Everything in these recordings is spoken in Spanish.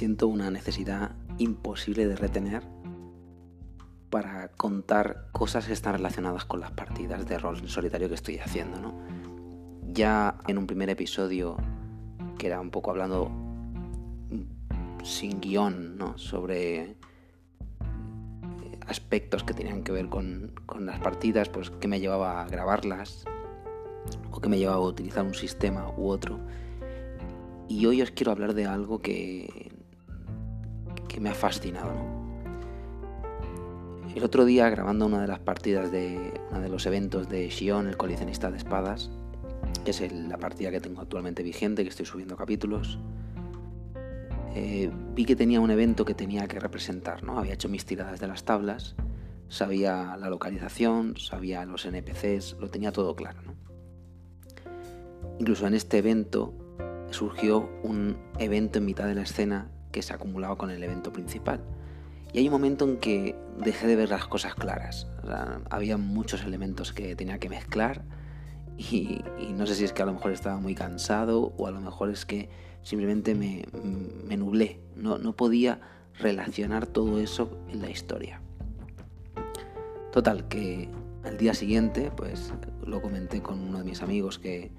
siento una necesidad imposible de retener para contar cosas que están relacionadas con las partidas de rol en solitario que estoy haciendo, ¿no? Ya en un primer episodio, que era un poco hablando sin guion, ¿no? Sobre eh, aspectos que tenían que ver con, con las partidas, pues que me llevaba a grabarlas o que me llevaba a utilizar un sistema u otro. Y hoy os quiero hablar de algo que, me ha fascinado, ¿no? El otro día, grabando una de las partidas de uno de los eventos de Shion, el coleccionista de espadas, que es la partida que tengo actualmente vigente, que estoy subiendo capítulos, eh, vi que tenía un evento que tenía que representar, ¿no? Había hecho mis tiradas de las tablas, sabía la localización, sabía los NPCs, lo tenía todo claro. Incluso en este evento surgió un evento en mitad de la escena que se acumulaba con el evento principal y hay un momento en que dejé de ver las cosas claras. había muchos elementos que tenía que mezclar y, no sé si es que a lo mejor estaba muy cansado o a lo mejor es que simplemente me, me nublé. No, no podía relacionar todo eso en la historia. Total, que al día siguiente, pues lo comenté con uno de mis amigos que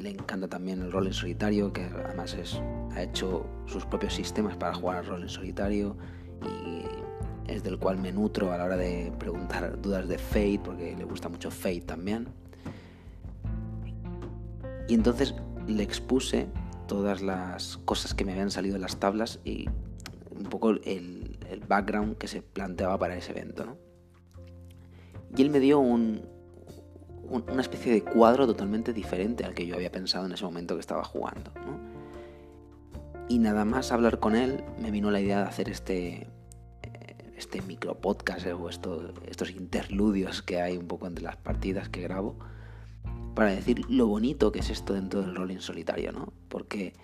le encanta también el rol en solitario, que además es, ha hecho sus propios sistemas para jugar al rol en solitario y es del cual me nutro a la hora de preguntar dudas de Fate, porque le gusta mucho Fate también. Y entonces le expuse todas las cosas que me habían salido en las tablas y un poco el, background que se planteaba para ese evento. Y él me dio un, una especie de cuadro totalmente diferente al que yo había pensado en ese momento que estaba jugando. ¿no? Y nada más hablar con él me vino la idea de hacer este, este micro podcast eh, o estos interludios que hay un poco entre las partidas que grabo para decir lo bonito que es esto dentro del rol en solitario, ¿no? Porque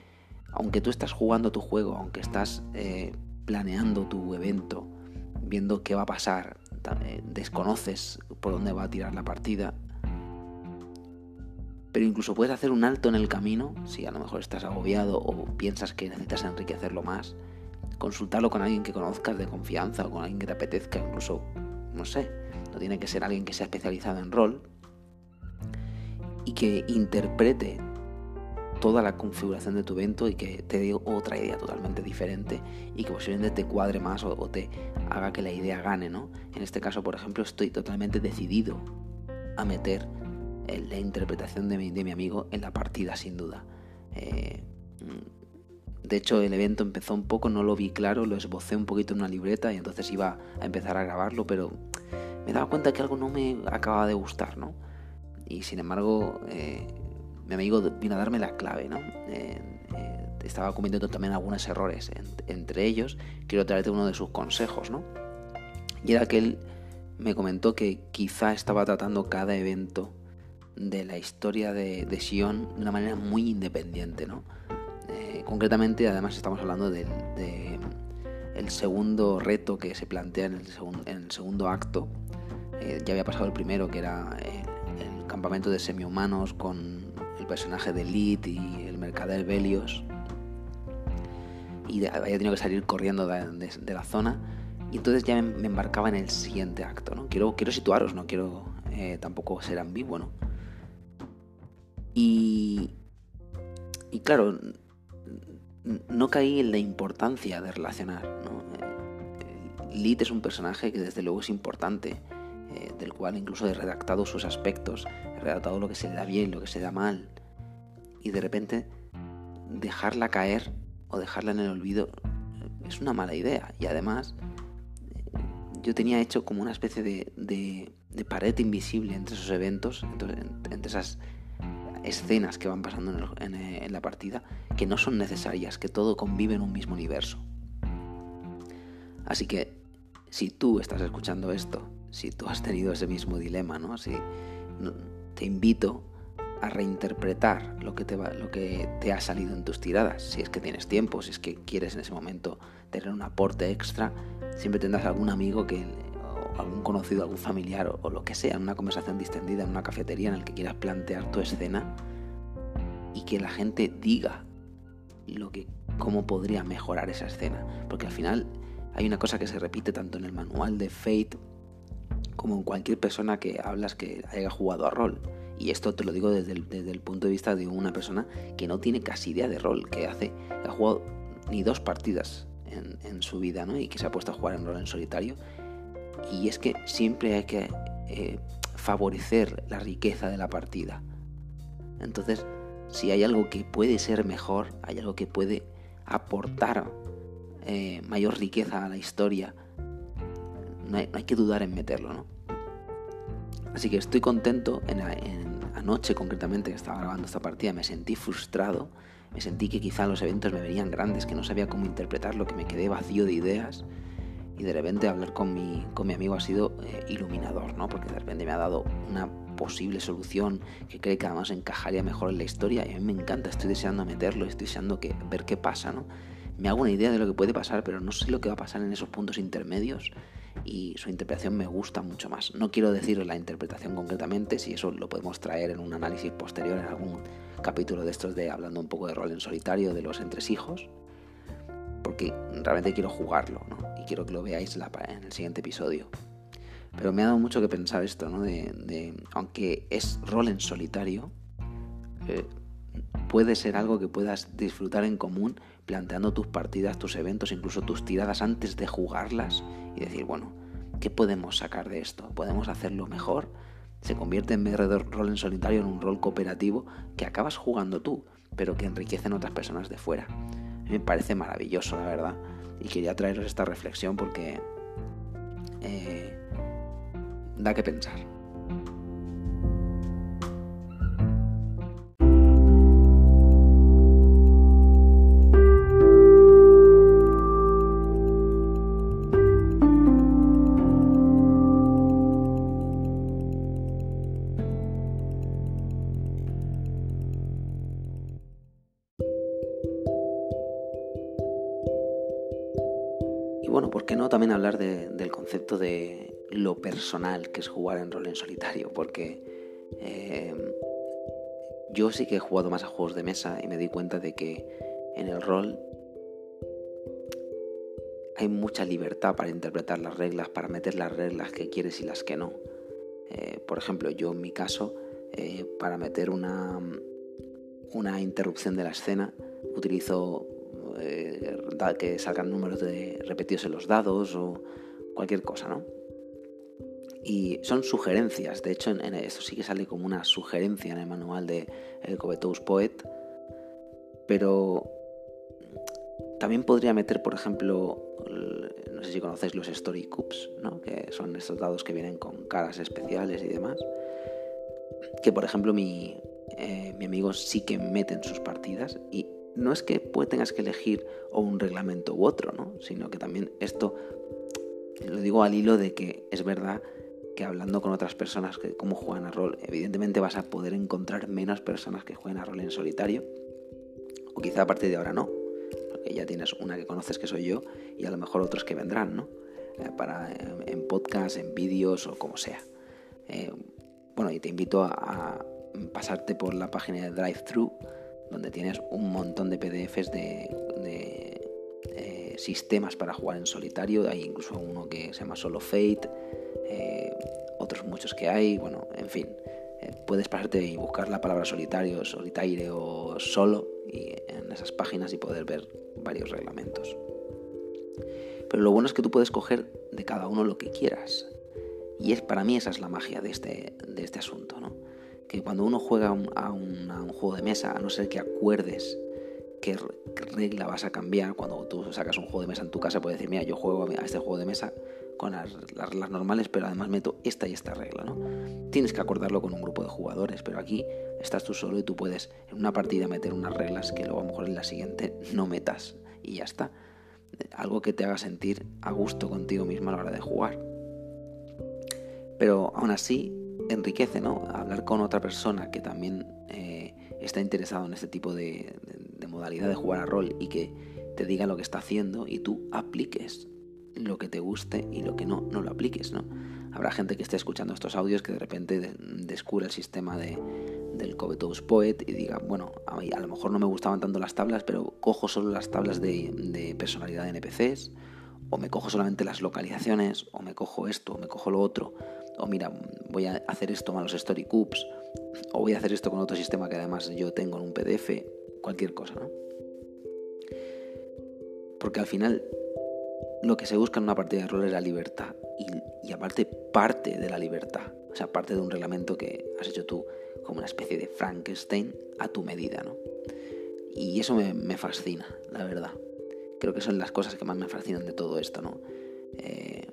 aunque tú estás jugando tu juego, aunque estás eh, planeando tu evento, viendo qué va a pasar, eh, desconoces por dónde va a tirar la partida, pero incluso puedes hacer un alto en el camino, si a lo mejor estás agobiado o piensas que necesitas enriquecerlo más, consultarlo con alguien que conozcas de confianza o con alguien que te apetezca, incluso, no sé, no tiene que ser alguien que sea especializado en rol y que interprete toda la configuración de tu evento y que te dé otra idea totalmente diferente y que posiblemente te cuadre más o, te haga que la idea gane, ¿no? En este caso, por ejemplo, estoy totalmente decidido a meter la interpretación de mi, de mi amigo en la partida, sin duda. Eh, de hecho, el evento empezó un poco, no lo vi claro, lo esbocé un poquito en una libreta y entonces iba a empezar a grabarlo, pero me daba cuenta que algo no me acababa de gustar, ¿no? Y sin embargo, eh, mi amigo vino a darme la clave, ¿no? Eh, eh, estaba cometiendo también algunos errores. entre ellos, quiero traerte uno de sus consejos, ¿no? Y era que él me comentó que quizá estaba tratando cada evento de la historia de, de Sion de una manera muy independiente, ¿no? concretamente, además, estamos hablando del de, el segundo reto que se plantea en el, segundo acto. Eh, ya había pasado el primero, que era el, campamento de semi-humanos con el personaje de Lid y el mercader Belios. Y había tenido que salir corriendo de, la zona. Y entonces ya me, embarcaba en el siguiente acto. ¿no? Quiero, quiero situaros, no quiero eh, tampoco ser ambiguo. ¿no? Y, y claro, no caí en la importancia de relacionar. ¿no? Eh, es un personaje que desde luego es importante, eh, del cual incluso he redactado sus aspectos, he redactado lo que se le da bien, lo que se da mal, y de repente dejarla caer o dejarla en el olvido eh, es una mala idea. Y además yo tenía hecho como una especie de, de, pared invisible entre esos eventos, entre esas escenas que van pasando en, la partida que no son necesarias, que todo convive en un mismo universo. Así que si tú estás escuchando esto, si tú has tenido ese mismo dilema, ¿no? Si, te invito a reinterpretar lo que, te va, lo que te ha salido en tus tiradas. Si es que tienes tiempo, si es que quieres en ese momento tener un aporte extra, siempre tendrás algún amigo que algún conocido, algún familiar o, lo que sea, en una conversación distendida en una cafetería en el que quieras plantear tu escena y que la gente diga lo que cómo podría mejorar esa escena. Porque al final hay una cosa que se repite tanto en el manual de Fate como en cualquier persona que hablas que haya jugado a rol. Y esto te lo digo desde el, punto de vista de una persona que no tiene casi idea de rol, que hace, ha jugado ni dos partidas en, su vida, ¿no? Y que se ha puesto a jugar en rol en solitario. Y es que siempre hay que eh, favorecer la riqueza de la partida. Entonces, si hay algo que puede ser mejor, hay algo que puede aportar eh, mayor riqueza a la historia, no hay, que dudar en meterlo, ¿no? Así que estoy contento. En, anoche concretamente que estaba grabando esta partida me sentí frustrado, me sentí que quizá los eventos me venían grandes, que no sabía cómo interpretarlo, que me quedé vacío de ideas y de repente hablar con mi, con mi amigo ha sido eh, iluminador, ¿no? Porque de repente me ha dado una posible solución que cree que además encajaría mejor en la historia y a mí me encanta, estoy deseando meterlo, estoy deseando que, ver qué pasa, ¿no? Me hago una idea de lo que puede pasar, pero no sé lo que va a pasar en esos puntos intermedios y su interpretación me gusta mucho más. No quiero decir la interpretación concretamente, si eso lo podemos traer en un análisis posterior en algún capítulo de estos de hablando un poco de rol en solitario de los entresijos, porque realmente quiero jugarlo y quiero que lo veáis en el siguiente episodio. Pero me ha dado mucho que pensar esto, ¿no? De, aunque es rol en solitario, eh, puede ser algo que puedas disfrutar en común planteando tus partidas, tus eventos, incluso tus tiradas antes de jugarlas y decir, bueno, ¿qué podemos sacar de esto? ¿Podemos hacerlo mejor? Se convierte en vez rol en solitario en un rol cooperativo que acabas jugando tú, pero que enriquecen otras personas de fuera. Me parece maravilloso, la verdad. Y quería traeros esta reflexión porque eh, da que pensar. Bueno, ¿por qué no también hablar del concepto de lo personal que es jugar en rol en solitario? Porque em, yo sí que he jugado más a juegos de mesa y me di cuenta de que en el rol hay mucha libertad para interpretar las reglas, para meter las reglas que quieres y las que no. Eh, por ejemplo, yo en mi caso, eh, para meter una, una interrupción de la escena, utilizo que salgan números de repetidos en los dados o cualquier cosa, ¿no? Y son sugerencias, de hecho esto sí que sale como una sugerencia en el manual de el Covetous Poet, pero también podría meter, por ejemplo, no sé si conocéis los Story Cups, ¿no? que son estos dados que vienen con caras especiales y demás, que por ejemplo mi, eh, mi amigo sí que mete en sus partidas y no es que tengas que elegir o un reglamento u otro, ¿no? sino que también esto lo digo al hilo de que es verdad que hablando con otras personas que cómo juegan a rol, evidentemente vas a poder encontrar menos personas que jueguen a rol en solitario, o quizá a partir de ahora no, porque ya tienes una que conoces que soy yo y a lo mejor otros que vendrán, ¿no? Eh, para, en podcast, en vídeos o como sea. Eh, bueno, y te invito a, pasarte por la página de DriveThru donde tienes un montón de PDFs de, eh, sistemas para jugar en solitario. Hay incluso uno que se llama Solo Fate, eh, otros muchos que hay. Bueno, en fin, eh, puedes pasarte y buscar la palabra solitario, solitaire o solo y en esas páginas y poder ver varios reglamentos. Pero lo bueno es que tú puedes coger de cada uno lo que quieras. Y es para mí esa es la magia de este, de este asunto, ¿no? Que cuando uno juega a un, juego de mesa, a no ser que acuerdes qué regla vas a cambiar, cuando tú sacas un juego de mesa en tu casa, puedes decir, mira, yo juego a este juego de mesa con las, reglas normales, pero además meto esta y esta regla, ¿no? Tienes que acordarlo con un grupo de jugadores, pero aquí estás tú solo y tú puedes en una partida meter unas reglas que luego a lo mejor en la siguiente no metas y ya está. Algo que te haga sentir a gusto contigo mismo a la hora de jugar. Pero aún así, enriquece, ¿no? Hablar con otra persona que también eh, está interesado en este tipo de, modalidad de jugar a rol y que te diga lo que está haciendo y tú apliques lo que te guste y lo que no, no lo apliques, ¿no? Habrá gente que esté escuchando estos audios que de repente descubre el sistema de, del Covetous Poet y diga, bueno, a lo mejor no me gustaban tanto las tablas, pero cojo solo las tablas de, de personalidad de NPCs, o me cojo solamente las localizaciones, o me cojo esto, o me cojo lo otro, o mira, voy a hacer esto con los Story Cubes, o voy a hacer esto con otro sistema que además yo tengo en un PDF, cualquier cosa, ¿no? Porque al final lo que se busca en una partida de rol es la libertad y, y aparte parte de la libertad, o sea, parte de un reglamento que has hecho tú como una especie de Frankenstein a tu medida, ¿no? Y eso me, fascina, la verdad. Creo que son las cosas que más me fascinan de todo esto, ¿no? Eh,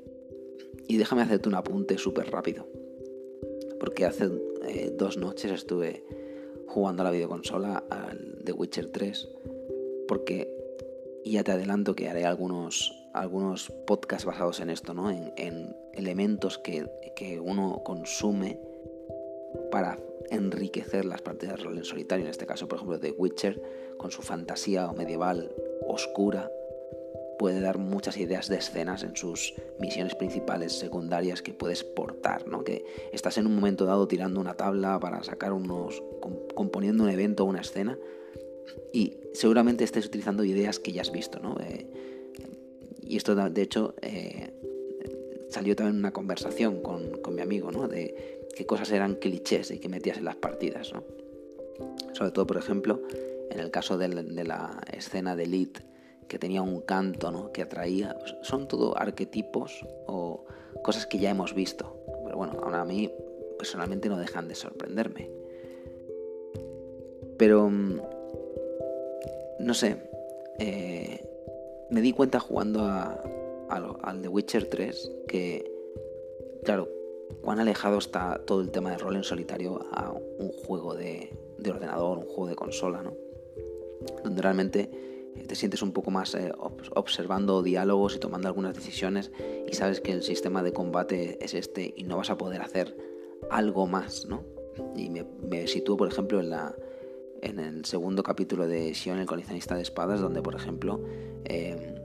y déjame hacerte un apunte súper rápido. Porque hace eh, dos noches estuve jugando a la videoconsola al The Witcher 3. Porque ya te adelanto que haré algunos, algunos podcasts basados en esto, ¿no? En, elementos que, que uno consume para enriquecer las partidas de rol en solitario, en este caso, por ejemplo, The Witcher, con su fantasía medieval oscura, puede dar muchas ideas de escenas en sus misiones principales, secundarias que puedes portar, ¿no? Que estás en un momento dado tirando una tabla para sacar unos. componiendo un evento o una escena. Y seguramente estés utilizando ideas que ya has visto, ¿no? Eh, y esto, de hecho, eh, salió también una conversación con, con mi amigo, ¿no? De qué cosas eran clichés y que metías en las partidas, ¿no? Sobre todo, por ejemplo, en el caso de la, escena de Elite, que tenía un canto, ¿no? Que atraía. Son todo arquetipos o cosas que ya hemos visto. Pero bueno, ahora a mí personalmente no dejan de sorprenderme. Pero... Mm, no sé. Eh, me di cuenta jugando al The Witcher 3 que, claro, cuán alejado está todo el tema de rol en solitario a un juego de, ordenador, un juego de consola, ¿no? Donde realmente te sientes un poco más eh, observando diálogos y tomando algunas decisiones y sabes que el sistema de combate es este y no vas a poder hacer algo más, ¿no? Y me, sitúo, por ejemplo, en, la, en el segundo capítulo de Sion, el coleccionista de espadas, donde, por ejemplo, eh,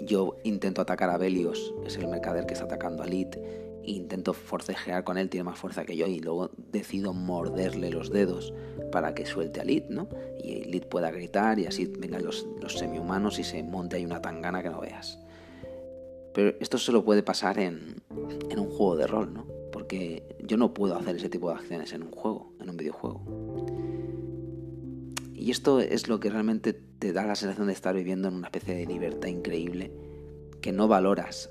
yo intento atacar a Belios, es el mercader que está atacando a Lit, intento forcejear con él, tiene más fuerza que yo y luego decido morderle los dedos para que suelte a Lid, ¿no? Y Lid pueda gritar y así vengan los, los semi-humanos y se monte ahí una tangana que no veas. Pero esto solo puede pasar en, en un juego de rol, ¿no? Porque yo no puedo hacer ese tipo de acciones en un juego, en un videojuego. Y esto es lo que realmente te da la sensación de estar viviendo en una especie de libertad increíble que no valoras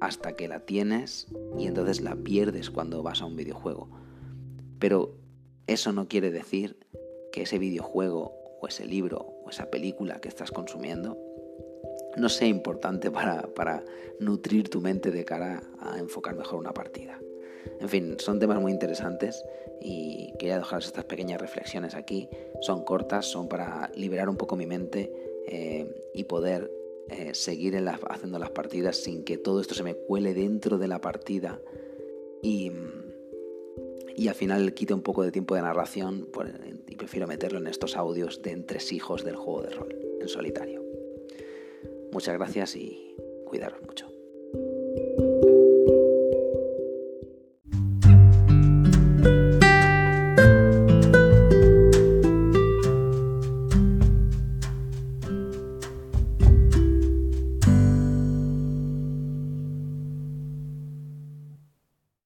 hasta que la tienes y entonces la pierdes cuando vas a un videojuego. Pero eso no quiere decir que ese videojuego o ese libro o esa película que estás consumiendo no sea importante para, para nutrir tu mente de cara a enfocar mejor una partida. En fin, son temas muy interesantes y quería dejaros estas pequeñas reflexiones aquí. Son cortas, son para liberar un poco mi mente eh, y poder eh, seguir haciendo las partidas sin que todo esto se me cuele dentro de la partida y, y al final quite un poco de tiempo de narración y prefiero meterlo en estos audios de entresijos del juego de rol en solitario. Muchas gracias y cuidaros mucho.